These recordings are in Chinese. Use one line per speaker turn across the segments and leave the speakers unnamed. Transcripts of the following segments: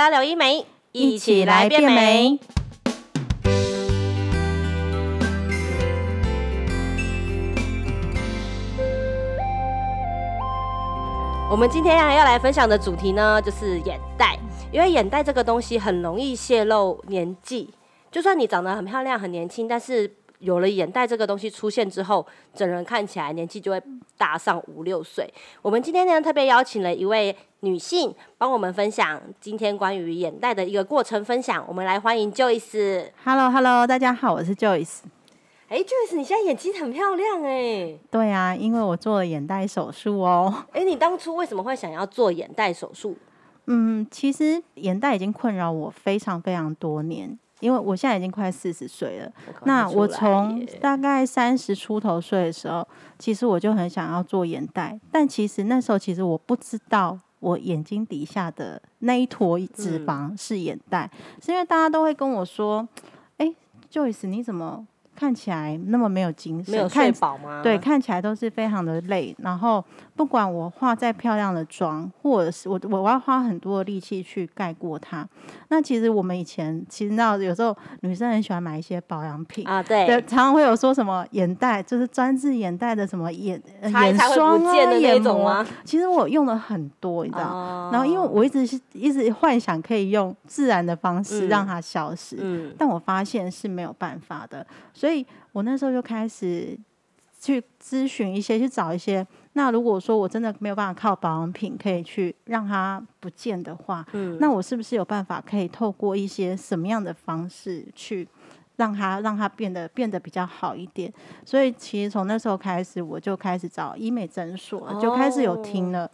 拉柳医美，
一起来变美。
我们今天要来分享的主题呢，就是眼袋。因为眼袋这个东西很容易泄露年纪，就算你长得很漂亮、很年轻，但是有了眼袋这个东西出现之后，整人看起来年纪就会大上五六岁。我们今天呢特别邀请了一位女性，帮我们分享今天关于眼袋的一个过程分享。我们来欢迎 Joyce。
Hello，Hello，大家好，我是 Joyce。
哎，Joyce，你现在眼睛很漂亮哎。
对啊，因为我做了眼袋手术哦。
哎，你当初为什么会想要做眼袋手术？
嗯，其实眼袋已经困扰我非常非常多年，因为我现在已经快四十岁了。那我从大概三十出头岁的时候，其实我就很想要做眼袋，但其实那时候其实我不知道我眼睛底下的那一坨脂肪是眼袋，是因为大家都会跟我说：“哎，Joyce，你怎么？”看起来那么没有精神，
没有睡饱吗？
对，看起来都是非常的累。然后不管我化再漂亮的妆，或者是我我要花很多的力气去盖过它。那其实我们以前其实你知道有时候女生很喜欢买一些保养品
啊，对，
常常会有说什么眼袋，就是专治眼袋的什么眼眼霜啊、眼膜。其实我用了很多，你知道。然后因为我一直是一直幻想可以用自然的方式让它消失，嗯，但我发现是没有办法的，所以。所以我那时候就开始去咨询一些，去找一些。那如果说我真的没有办法靠保养品可以去让它不见的话，嗯，那我是不是有办法可以透过一些什么样的方式去让它让它变得变得比较好一点？所以其实从那时候开始，我就开始找医美诊所，就开始有听了。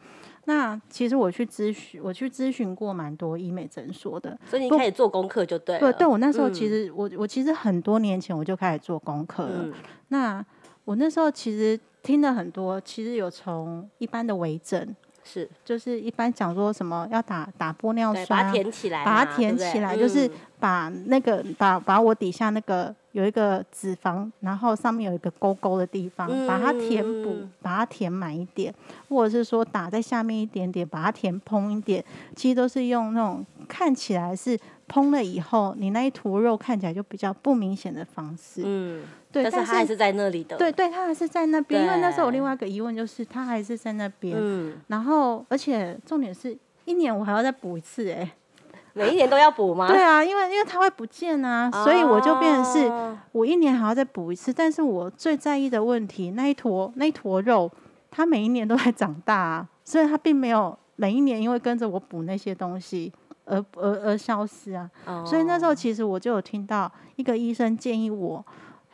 那其实我去咨询，我去咨询过蛮多医美诊所的，
所以你开始做功课就对。
对，对我那时候其实我我其实很多年前我就开始做功课了。那我那时候其实听了很多，其实有从一般的微整。
是，
就是一般讲说什么要打打玻尿酸，
把它填起来，
把它填起来，就是把那个把把我底下那个有一个脂肪，然后上面有一个沟沟的地方，把它填补，把它填满一点，或者是说打在下面一点点，把它填蓬一点，其实都是用那种看起来是。烹了以后，你那一坨肉看起来就比较不明显的方式。
嗯，对，但是它还是在那里的。
对，对，它还是在那边。因为那时候我另外一个疑问就是，它还是在那边。嗯。然后，而且重点是一年我还要再补一次，哎，
每一年都要补吗？
对啊，因为因为它会不见啊，所以我就变成是我一年还要再补一次。但是我最在意的问题，那一坨那一坨肉，它每一年都在长大，啊，所以它并没有每一年因为跟着我补那些东西。而而而消失啊！所以那时候其实我就有听到一个医生建议我，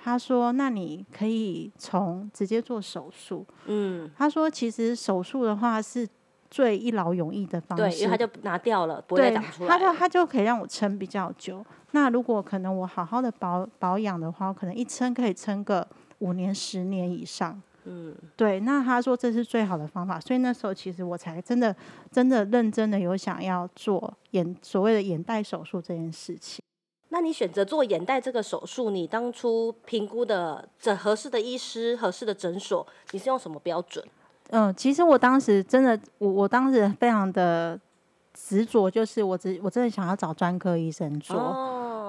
他说：“那你可以从直接做手术。”嗯，他说：“其实手术的话是最一劳永逸的方式，
对，因为他就拿掉了，不会长出来。
他就他就可以让我撑比较久。那如果可能我好好的保保养的话，我可能一撑可以撑个五年、十年以上。”嗯，对，那他说这是最好的方法，所以那时候其实我才真的、真的认真的有想要做眼所谓的眼袋手术这件事情。
那你选择做眼袋这个手术，你当初评估的这合适的医师、合适的诊所，你是用什么标准？
嗯，其实我当时真的，我我当时非常的执着，就是我只我真的想要找专科医生做。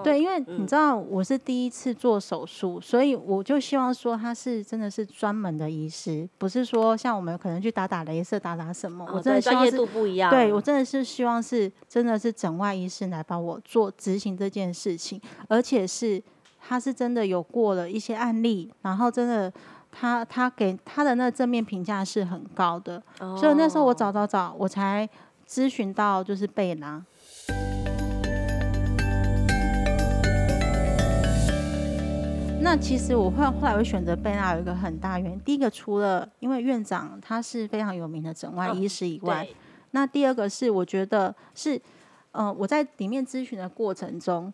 对，因为你知道我是第一次做手术，所以我就希望说他是真的是专门的医师，不是说像我们可能去打打镭射、打打什么。我真的
专业度不一样。
对我真的是希望是真的是整外医师来帮我做执行这件事情，而且是他是真的有过了一些案例，然后真的他他给他的那正面评价是很高的，所以那时候我找找找，我才咨询到就是贝拉。那其实我会后来会选择贝纳有一个很大原因，第一个除了因为院长他是非常有名的整外医师以外，那第二个是我觉得是，呃，我在里面咨询的过程中，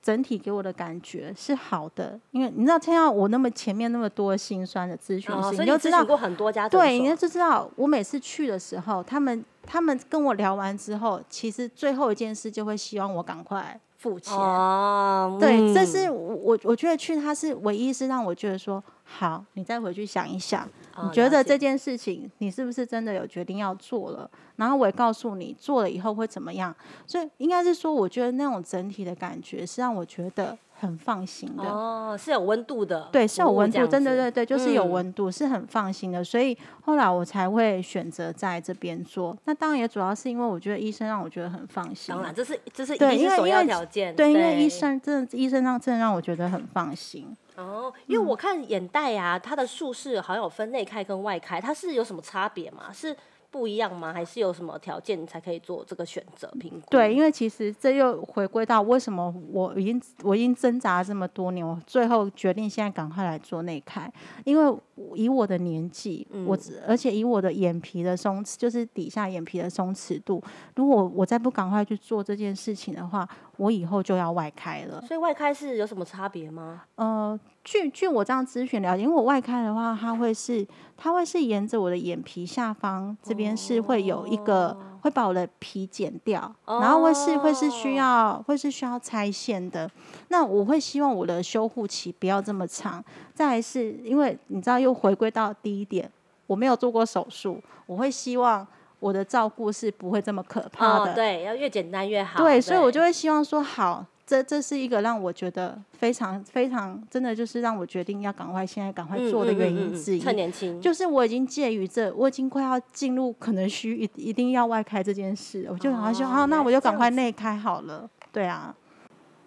整体给我的感觉是好的，因为你知道听到我那么前面那么多心酸的咨询师，
你就知道过很多家
对，你就知道我每次去的时候，他们他们跟我聊完之后，其实最后一件事就会希望我赶快。付钱哦，对，这是我我觉得去他是唯一是让我觉得说好，你再回去想一想，你觉得这件事情你是不是真的有决定要做了？然后我也告诉你做了以后会怎么样。所以应该是说，我觉得那种整体的感觉是让我觉得。很放心的
哦，是有温度的，
对，是有温度，真的对对，就是有温度，是很放心的，所以后来我才会选择在这边做。那当然也主要是因为我觉得医生让我觉得很放心，
当然这是这是对，因为首要条件，
对，因为医生真的医生让真的让我觉得很放心。
哦，因为我看眼袋啊，它的术式好像有分内开跟外开，它是有什么差别吗？是？不一样吗？还是有什么条件才可以做这个选择评估？
对，因为其实这又回归到为什么我已经我已经挣扎这么多年，我最后决定现在赶快来做内开，因为以我的年纪，我而且以我的眼皮的松弛，就是底下眼皮的松弛度，如果我再不赶快去做这件事情的话，我以后就要外开了。
所以外开是有什么差别吗？
呃。据据我这样咨询了解，因为我外开的话，它会是它会是沿着我的眼皮下方这边是会有一个会把我的皮剪掉，然后会是会是需要会是需要拆线的。那我会希望我的修护期不要这么长。再是因为你知道又回归到第一点，我没有做过手术，我会希望我的照顾是不会这么可怕的。
对，要越简单越好。
对，所以我就会希望说好。这这是一个让我觉得非常非常真的，就是让我决定要赶快现在赶快做的原因之一。
趁年轻，
就是我已经介于这，我已经快要进入可能需一一定要外开这件事，我就赶快说好，那我就赶快内开好了。对啊，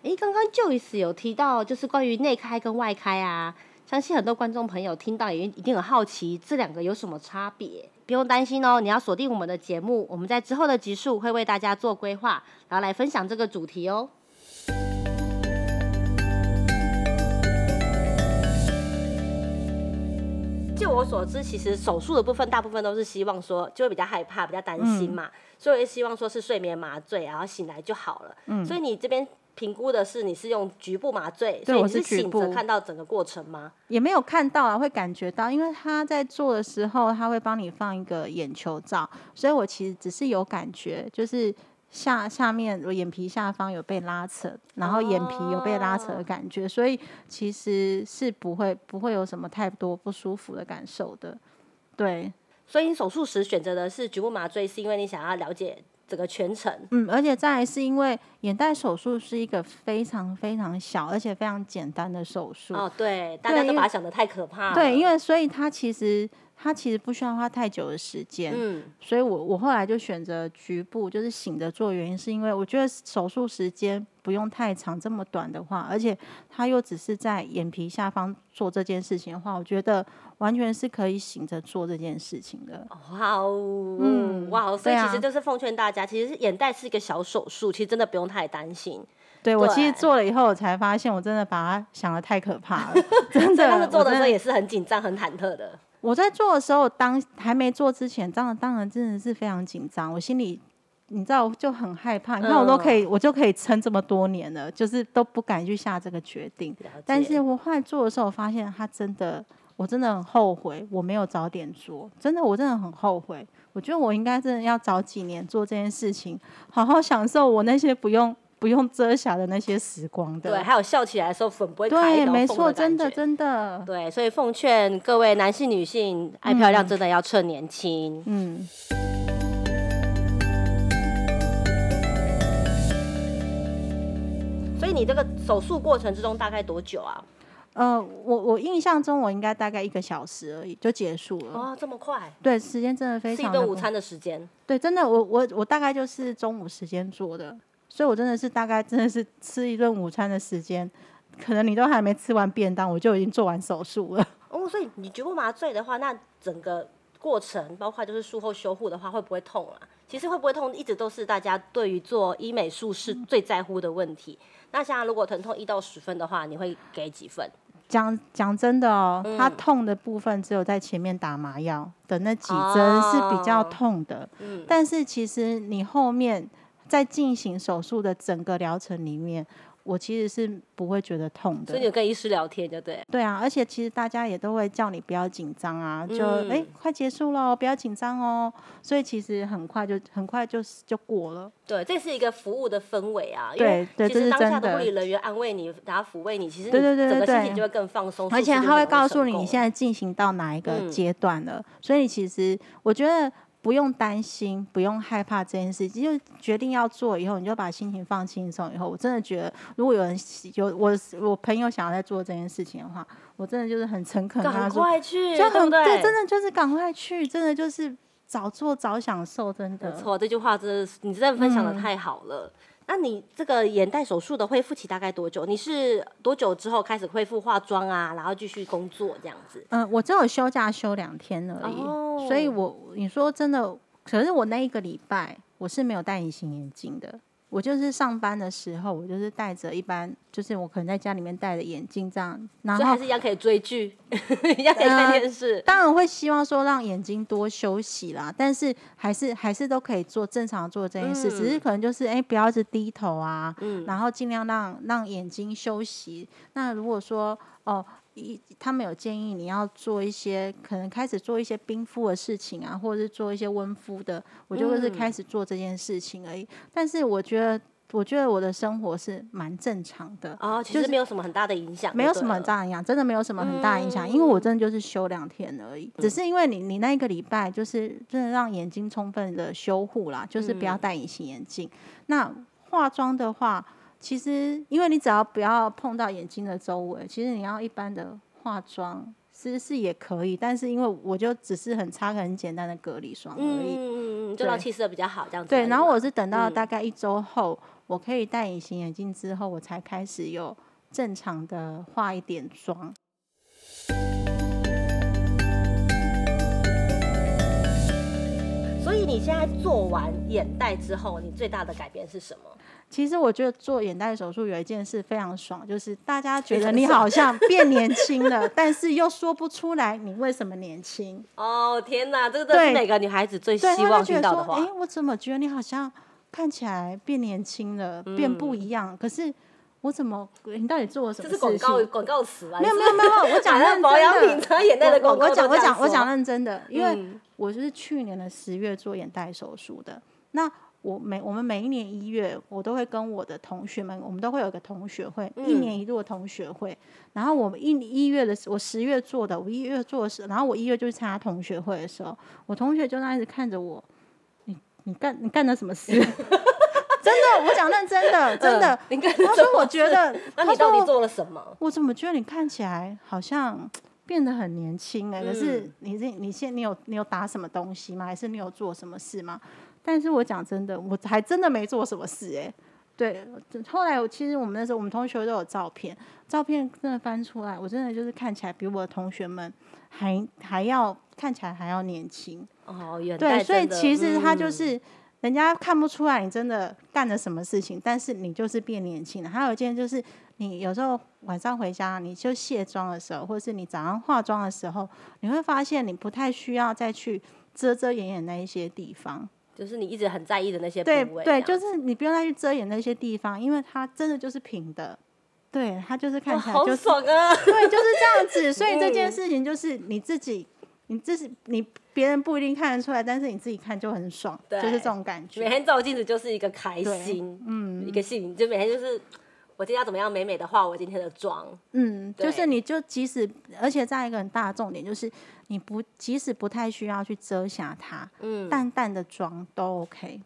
诶，刚刚 Joyce 有提到就是关于内开跟外开啊，相信很多观众朋友听到也一定很好奇这两个有什么差别。不用担心哦，你要锁定我们的节目，我们在之后的集数会为大家做规划，然后来分享这个主题哦。就我所知，其实手术的部分大部分都是希望说，就会比较害怕、比较担心嘛，所以希望说是睡眠麻醉，然后醒来就好了。嗯，所以你这边评估的是你是用局部麻醉，所以你是醒着看到整个过程吗？
也没有看到啊，会感觉到，因为他在做的时候，他会帮你放一个眼球罩，所以我其实只是有感觉，就是。下下面我眼皮下方有被拉扯，然后眼皮有被拉扯的感觉，所以其实是不会不会有什么太多不舒服的感受的。对，
所以你手术时选择的是局部麻醉，是因为你想要了解整个全程。
嗯，而且再是因为眼袋手术是一个非常非常小而且非常简单的手术。
哦，对，大家都把它想的太可怕。
对，因为所以它其实。它其实不需要花太久的时间，嗯，所以我我后来就选择局部，就是醒着做，原因是因为我觉得手术时间不用太长，这么短的话，而且它又只是在眼皮下方做这件事情的话，我觉得完全是可以醒着做这件事情的。
哇哦，嗯，哇，所以其实就是奉劝大家，其实眼袋是一个小手术，其实真的不用太担心。
对我其实做了以后，我才发现我真的把它想的太可怕了，真的。
但是做的时候也是很紧张、很忐忑的。
我在做的时候，当还没做之前，当然当然真的是非常紧张，我心里你知道就很害怕。你看我都可以，我就可以撑这么多年了，就是都不敢去下这个决定。但是我后来做的时候，我发现他真的，我真的很后悔，我没有早点做，真的我真的很后悔。我觉得我应该真的要早几年做这件事情，好好享受我那些不用。不用遮瑕的那些时光的，
对，还有笑起来的时候粉不会开，
对，没错，
真
的真的，
对，所以奉劝各位男性女性爱漂亮，真的要趁年轻。嗯。所以你这个手术过程之中大概多久啊？
呃，我我印象中我应该大概一个小时而已就结束了。
哦，这么快？
对，时间真的非常。是
一顿午餐的时间。
对，真的，我我我大概就是中午时间做的。所以，我真的是大概真的是吃一顿午餐的时间，可能你都还没吃完便当，我就已经做完手术了。
哦，所以你局部麻醉的话，那整个过程，包括就是术后修护的话，会不会痛啊？其实会不会痛，一直都是大家对于做医美术是最在乎的问题。那像如果疼痛一到十分的话，你会给几分？
讲讲真的哦，它痛的部分只有在前面打麻药的那几针是比较痛的，嗯，但是其实你后面。在进行手术的整个疗程里面，我其实是不会觉得痛的。
所以你跟医师聊天就对。
对啊，而且其实大家也都会叫你不要紧张啊，就哎快结束了，不要紧张哦。所以其实很快就很快就就过了。
对，这是一个服务的氛围啊。对对，其实当下的护理人员安慰你，然后抚慰你，其实对对对整个心情就会更放松。
而且他会告诉你你现在进行到哪一个阶段了。所以其实我觉得。不用担心，不用害怕这件事，就决定要做以后，你就把心情放轻松。以后，我真的觉得，如果有人有我我朋友想要在做这件事情的话，我真的就是很诚恳，
赶快去，
就
很对，
真的就是赶快去，真的就是早做早享受，真的。
错，这句话真的是你真的分享的太好了。那你这个眼袋手术的恢复期大概多久？你是多久之后开始恢复化妆啊，然后继续工作这样子？
嗯，我只有休假休两天而已，所以我你说真的，可是我那一个礼拜我是没有戴隐形眼镜的。我就是上班的时候，我就是戴着一般，就是我可能在家里面戴着眼镜这样，然后
还是一样可以追剧，一样可以看电视。
当然会希望说让眼睛多休息啦，但是还是还是都可以做正常做这件事，只是可能就是哎不要是低头啊，然后尽量让让眼睛休息。那如果说哦。一，他们有建议你要做一些，可能开始做一些冰敷的事情啊，或者是做一些温敷的，我就是开始做这件事情而已。但是我觉得，我觉得我的生活是蛮正常的
啊，其实没有什么很大的影响，
没有什么很大影响，真的没有什么很大影响，因为我真的就是休两天而已，只是因为你你那一个礼拜就是真的让眼睛充分的修护啦，就是不要戴隐形眼镜。那化妆的话。其实，因为你只要不要碰到眼睛的周围，其实你要一般的化妆，其实是也可以。但是因为我就只是很擦个很简单的隔离霜而已，嗯
嗯嗯，就让气色比较好这样子。
对，然后我是等到大概一周后，我可以戴隐形眼镜之后，我才开始有正常的化一点妆。
所以你现在做完眼袋之后，你最大的改变是什么？
其实我觉得做眼袋手术有一件事非常爽，就是大家觉得你好像 变年轻了，但是又说不出来你为什么年轻。
哦天哪，这个是每个女孩子最希望听到的话。
哎，我怎么觉得你好像看起来变年轻了，变不一样？可是我怎么，你到底做了什么？
这是广告广告词啊？
没有没有没有，我讲 认
保养品擦眼袋的广告。
我讲我讲我讲认真的，因为我就是去年的十月做眼袋手术的。那我每我们每一年一月，我都会跟我的同学们，我们都会有个同学会，一年一度的同学会。然后我们一一月的时，我十月做的，我一月做的时，然后我一月就去参加同学会的时候，我同学就那一直看着我，你你干你干了什么事？真的，我讲认真的，真的。他说我觉得，
那你到底做了什么？
我怎么觉得你看起来好像变得很年轻哎？可是你这你现你有你有打什么东西吗？还是你有做什么事吗？但是我讲真的，我还真的没做什么事哎。对，后来我其实我们那时候我们同学都有照片，照片真的翻出来，我真的就是看起来比我的同学们还还要看起来还要年轻
哦。
对，所以其实他就是人家看不出来你真的干了什么事情，但是你就是变年轻了。还有一件就是你有时候晚上回家你就卸妆的时候，或者是你早上化妆的时候，你会发现你不太需要再去遮遮掩掩那一些地方。
就是你一直很在意的那些部
位，对，就是你不用再去遮掩那些地方，因为它真的就是平的，对，它就是看起来就
爽啊，
对，就是这样子。所以这件事情就是你自己，你自己，你别人不一定看得出来，但是你自己看就很爽，就是这种感觉。
每天照镜子就是一个开心，嗯，一个幸，就每天就是。我今天要怎么样美美的化我今天的妆？
嗯，就是你就即使，而且再一个很大的重点就是，你不即使不太需要去遮瑕它，嗯，淡淡的妆都 OK。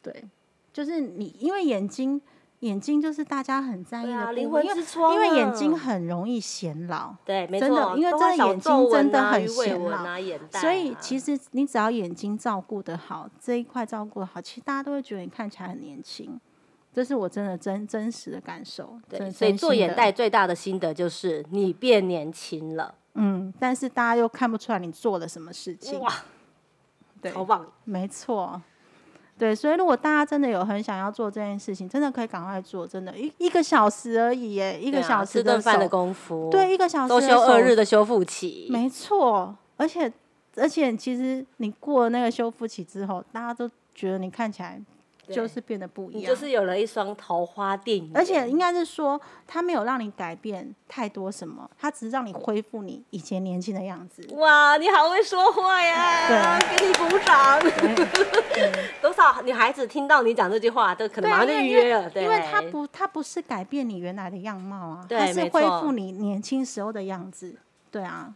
对，就是你因为眼睛眼睛就是大家很在意的
灵魂之窗，
因为眼睛很容易显老。
对，没错，
因为真的眼睛真的很显老，所以
其
实你只要眼睛照顾的好，这一块照顾的好，其实大家都会觉得你看起来很年轻。这是我真的真真实的感受，对，
所以做眼袋最大的心得就是你变年轻了，
嗯，但是大家又看不出来你做了什么事情，哇，
对，好棒，
没错，对，所以如果大家真的有很想要做这件事情，真的可以赶快做，真的，一一个小时而已，耶，一个小时
吃顿饭的功夫，
对，一个小时
都休二日的修复期，
没错，而且而且其实你过了那个修复期之后，大家都觉得你看起来。就是变得不一样，
就是有了一双桃花电，
而且应该是说，它没有让你改变太多什么，它只是让你恢复你以前年轻的样子。
哇，你好会说话呀！对，给你鼓掌。多少女孩子听到你讲这句话，都可能马上就预约了。对，
因为它不，它不是改变你原来的样貌啊，它是恢复你年轻时候的样子。对啊。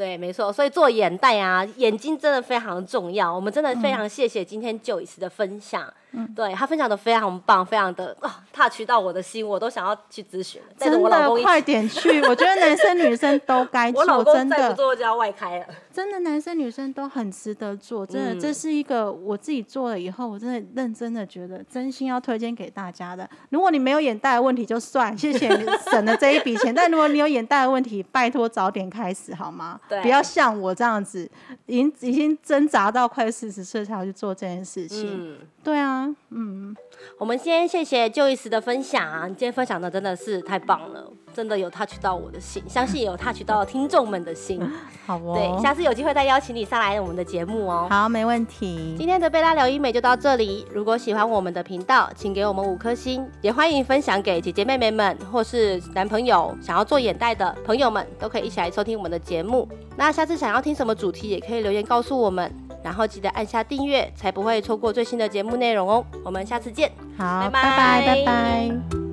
对，没错，所以做眼袋啊，眼睛真的非常重要。我们真的非常谢谢今天 Joyce 的分享。对他分享的非常棒，非常的啊，touch 到我的心，我都想要去咨询。
真的，快点去！我觉得男生女生都该做，真的。
不做就要外开了。
真的，男生女生都很值得做。真的，这是一个我自己做了以后，我真的认真的觉得，真心要推荐给大家的。如果你没有眼袋的问题就算，谢谢你省了这一笔钱。但如果你有眼袋的问题，拜托早点开始好吗？
对，
不要像我这样子，已经已经挣扎到快四十岁才要去做这件事情。嗯，对啊，嗯。
我们先谢谢旧一时的分享啊！你今天分享的真的是太棒了，真的有 touch 到我的心，相信有 touch 到听众们的心。
好哦，
对，下次有机会再邀请你上来我们的节目哦。
好，没问题。
今天的贝拉聊医美就到这里。如果喜欢我们的频道，请给我们五颗星，也欢迎分享给姐姐妹妹们或是男朋友想要做眼袋的朋友们，都可以一起来收听我们的节目。那下次想要听什么主题，也可以留言告诉我们。然后记得按下订阅，才不会错过最新的节目内容哦。我们下次见，
好，拜拜，拜拜。